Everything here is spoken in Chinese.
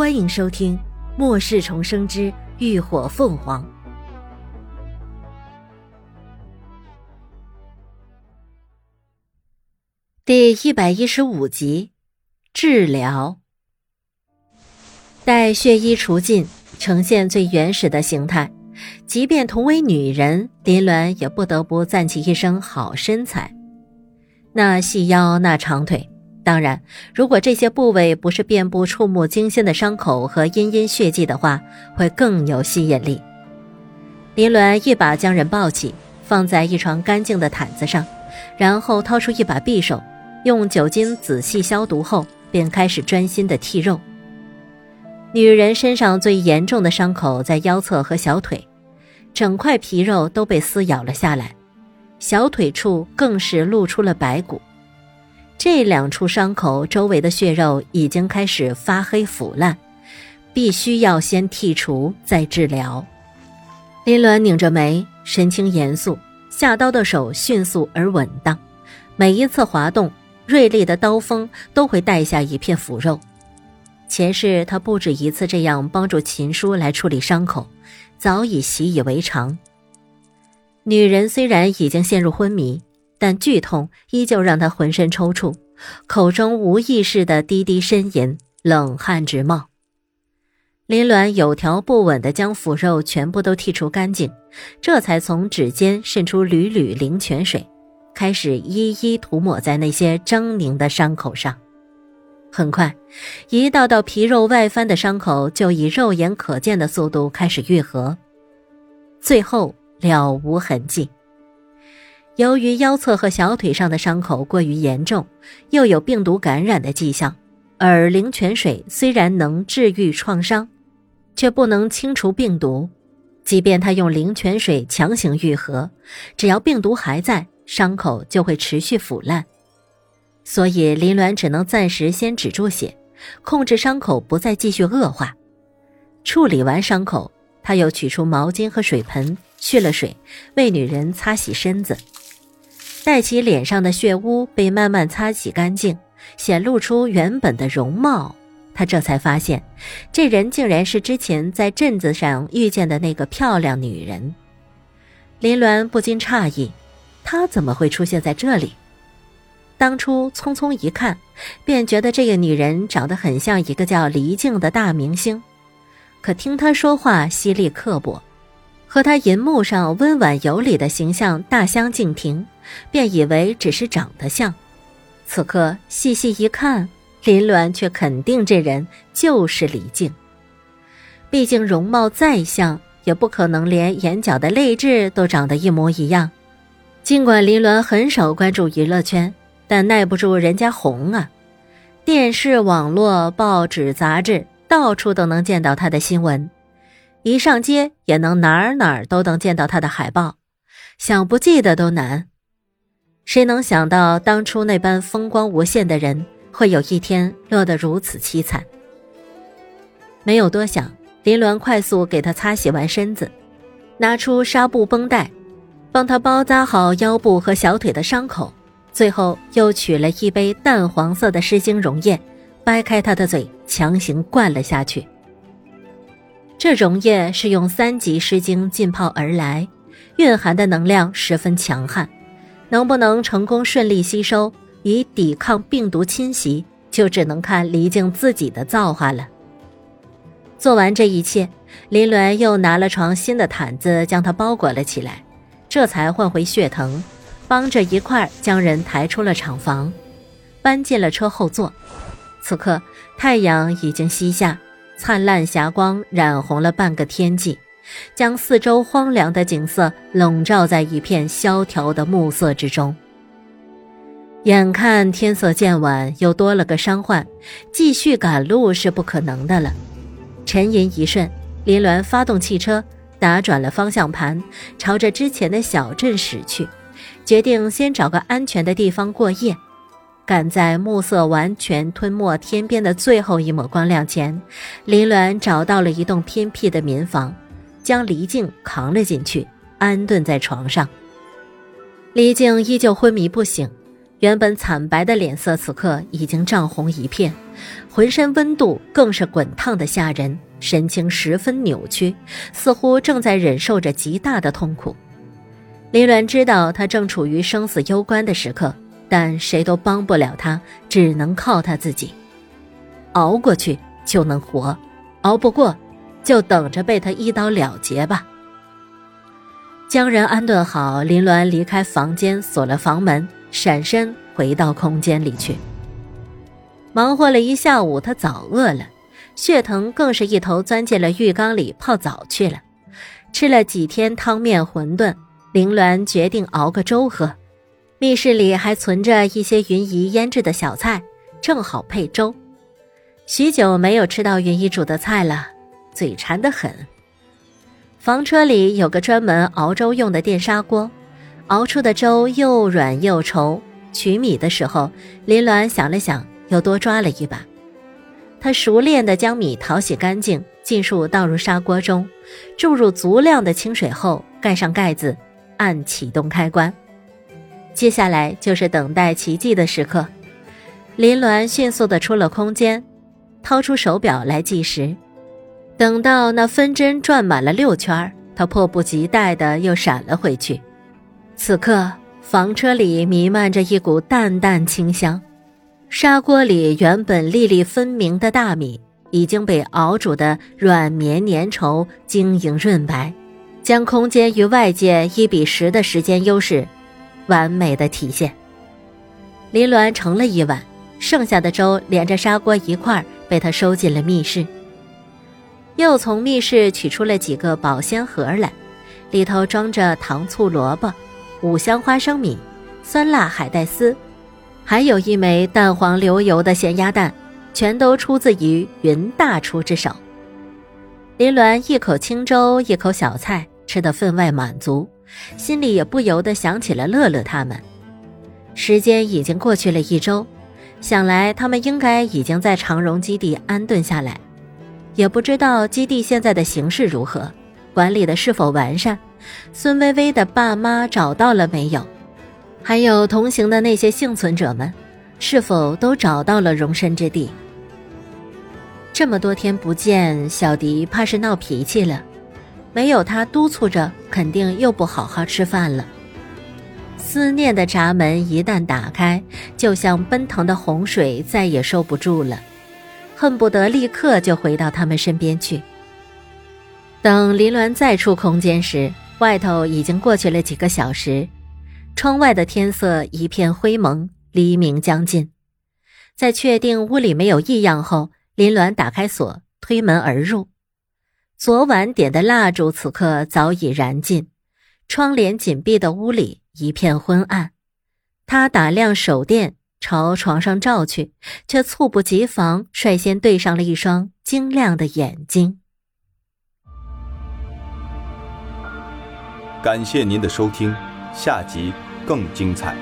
欢迎收听《末世重生之浴火凤凰》第一百一十五集。治疗，待血衣除尽，呈现最原始的形态。即便同为女人，林鸾也不得不赞其一声好身材。那细腰，那长腿。当然，如果这些部位不是遍布触目惊心的伤口和殷殷血迹的话，会更有吸引力。林伦一把将人抱起，放在一床干净的毯子上，然后掏出一把匕首，用酒精仔细消毒后，便开始专心的剔肉。女人身上最严重的伤口在腰侧和小腿，整块皮肉都被撕咬了下来，小腿处更是露出了白骨。这两处伤口周围的血肉已经开始发黑腐烂，必须要先剔除再治疗。林鸾拧着眉，神情严肃，下刀的手迅速而稳当，每一次滑动，锐利的刀锋都会带下一片腐肉。前世他不止一次这样帮助秦叔来处理伤口，早已习以为常。女人虽然已经陷入昏迷。但剧痛依旧让他浑身抽搐，口中无意识的低低呻吟，冷汗直冒。林鸾有条不紊地将腐肉全部都剔除干净，这才从指尖渗出缕缕灵泉水，开始一一涂抹在那些狰狞的伤口上。很快，一道道皮肉外翻的伤口就以肉眼可见的速度开始愈合，最后了无痕迹。由于腰侧和小腿上的伤口过于严重，又有病毒感染的迹象，而灵泉水虽然能治愈创伤，却不能清除病毒。即便他用灵泉水强行愈合，只要病毒还在，伤口就会持续腐烂。所以林鸾只能暂时先止住血，控制伤口不再继续恶化。处理完伤口，他又取出毛巾和水盆，蓄了水，为女人擦洗身子。待其脸上的血污被慢慢擦洗干净，显露出原本的容貌，他这才发现，这人竟然是之前在镇子上遇见的那个漂亮女人。林鸾不禁诧异，她怎么会出现在这里？当初匆匆一看，便觉得这个女人长得很像一个叫黎静的大明星，可听她说话犀利刻薄。和她银幕上温婉有礼的形象大相径庭，便以为只是长得像。此刻细细一看，林鸾却肯定这人就是李靖。毕竟容貌再像，也不可能连眼角的泪痣都长得一模一样。尽管林鸾很少关注娱乐圈，但耐不住人家红啊！电视、网络、报纸、杂志，到处都能见到他的新闻。一上街也能哪儿哪儿都能见到他的海报，想不记得都难。谁能想到当初那般风光无限的人，会有一天落得如此凄惨？没有多想，林鸾快速给他擦洗完身子，拿出纱布绷带，帮他包扎好腰部和小腿的伤口，最后又取了一杯淡黄色的湿精溶液，掰开他的嘴，强行灌了下去。这溶液是用三级湿精浸泡而来，蕴含的能量十分强悍，能不能成功顺利吸收以抵抗病毒侵袭，就只能看黎静自己的造化了。做完这一切，林鸾又拿了床新的毯子将它包裹了起来，这才换回血藤，帮着一块将人抬出了厂房，搬进了车后座。此刻太阳已经西下。灿烂霞光染红了半个天际，将四周荒凉的景色笼罩在一片萧条的暮色之中。眼看天色渐晚，又多了个伤患，继续赶路是不可能的了。沉吟一瞬，林鸾发动汽车，打转了方向盘，朝着之前的小镇驶去，决定先找个安全的地方过夜。赶在暮色完全吞没天边的最后一抹光亮前，林鸾找到了一栋偏僻的民房，将黎静扛了进去，安顿在床上。黎静依旧昏迷不醒，原本惨白的脸色此刻已经涨红一片，浑身温度更是滚烫的吓人，神情十分扭曲，似乎正在忍受着极大的痛苦。林鸾知道他正处于生死攸关的时刻，但谁都帮不了他，只能靠他自己。熬过去就能活，熬不过，就等着被他一刀了结吧。将人安顿好，林鸾离开房间，锁了房门，闪身回到空间里去。忙活了一下午，他早饿了，血藤更是一头钻进了浴缸里泡澡去了。吃了几天汤面馄饨，林鸾决定熬个粥喝。密室里还存着一些云姨腌制的小菜，正好配粥。许久没有吃到云姨煮的菜了，嘴馋得很。房车里有个专门熬粥用的电砂锅，熬出的粥又软又稠。取米的时候，林鸾想了想，又多抓了一把。他熟练地将米淘洗干净，尽数倒入砂锅中，注入足量的清水后，盖上盖子，按启动开关。接下来就是等待奇迹的时刻。林鸾迅速地出了空间，掏出手表来计时。等到那分针转满了六圈，他迫不及待地又闪了回去。此刻，房车里弥漫着一股淡淡清香，砂锅里原本粒粒分明的大米已经被熬煮的软绵粘稠、晶莹润白，将空间与外界一比十的时间优势完美的体现。林鸾盛了一碗，剩下的粥连着砂锅一块儿被他收进了密室。又从密室取出了几个保鲜盒来，里头装着糖醋萝卜、五香花生米、酸辣海带丝，还有一枚蛋黄流油的咸鸭蛋，全都出自于云大厨之手。林鸾一口清粥，一口小菜，吃得分外满足，心里也不由得想起了乐乐他们。时间已经过去了一周，想来他们应该已经在长荣基地安顿下来。也不知道基地现在的形势如何，管理的是否完善，孙薇薇的爸妈找到了没有？还有同行的那些幸存者们，是否都找到了容身之地？这么多天不见，小迪怕是闹脾气了，没有他督促着，肯定又不好好吃饭了。思念的闸门一旦打开，就像奔腾的洪水，再也收不住了。恨不得立刻就回到他们身边去。等林鸾再出空间时，外头已经过去了几个小时，窗外的天色一片灰蒙，黎明将近。在确定屋里没有异样后，林鸾打开锁，推门而入。昨晚点的蜡烛此刻早已燃尽，窗帘紧闭的屋里一片昏暗。他打亮手电。朝床上照去，却猝不及防，率先对上了一双晶亮的眼睛。感谢您的收听，下集更精彩。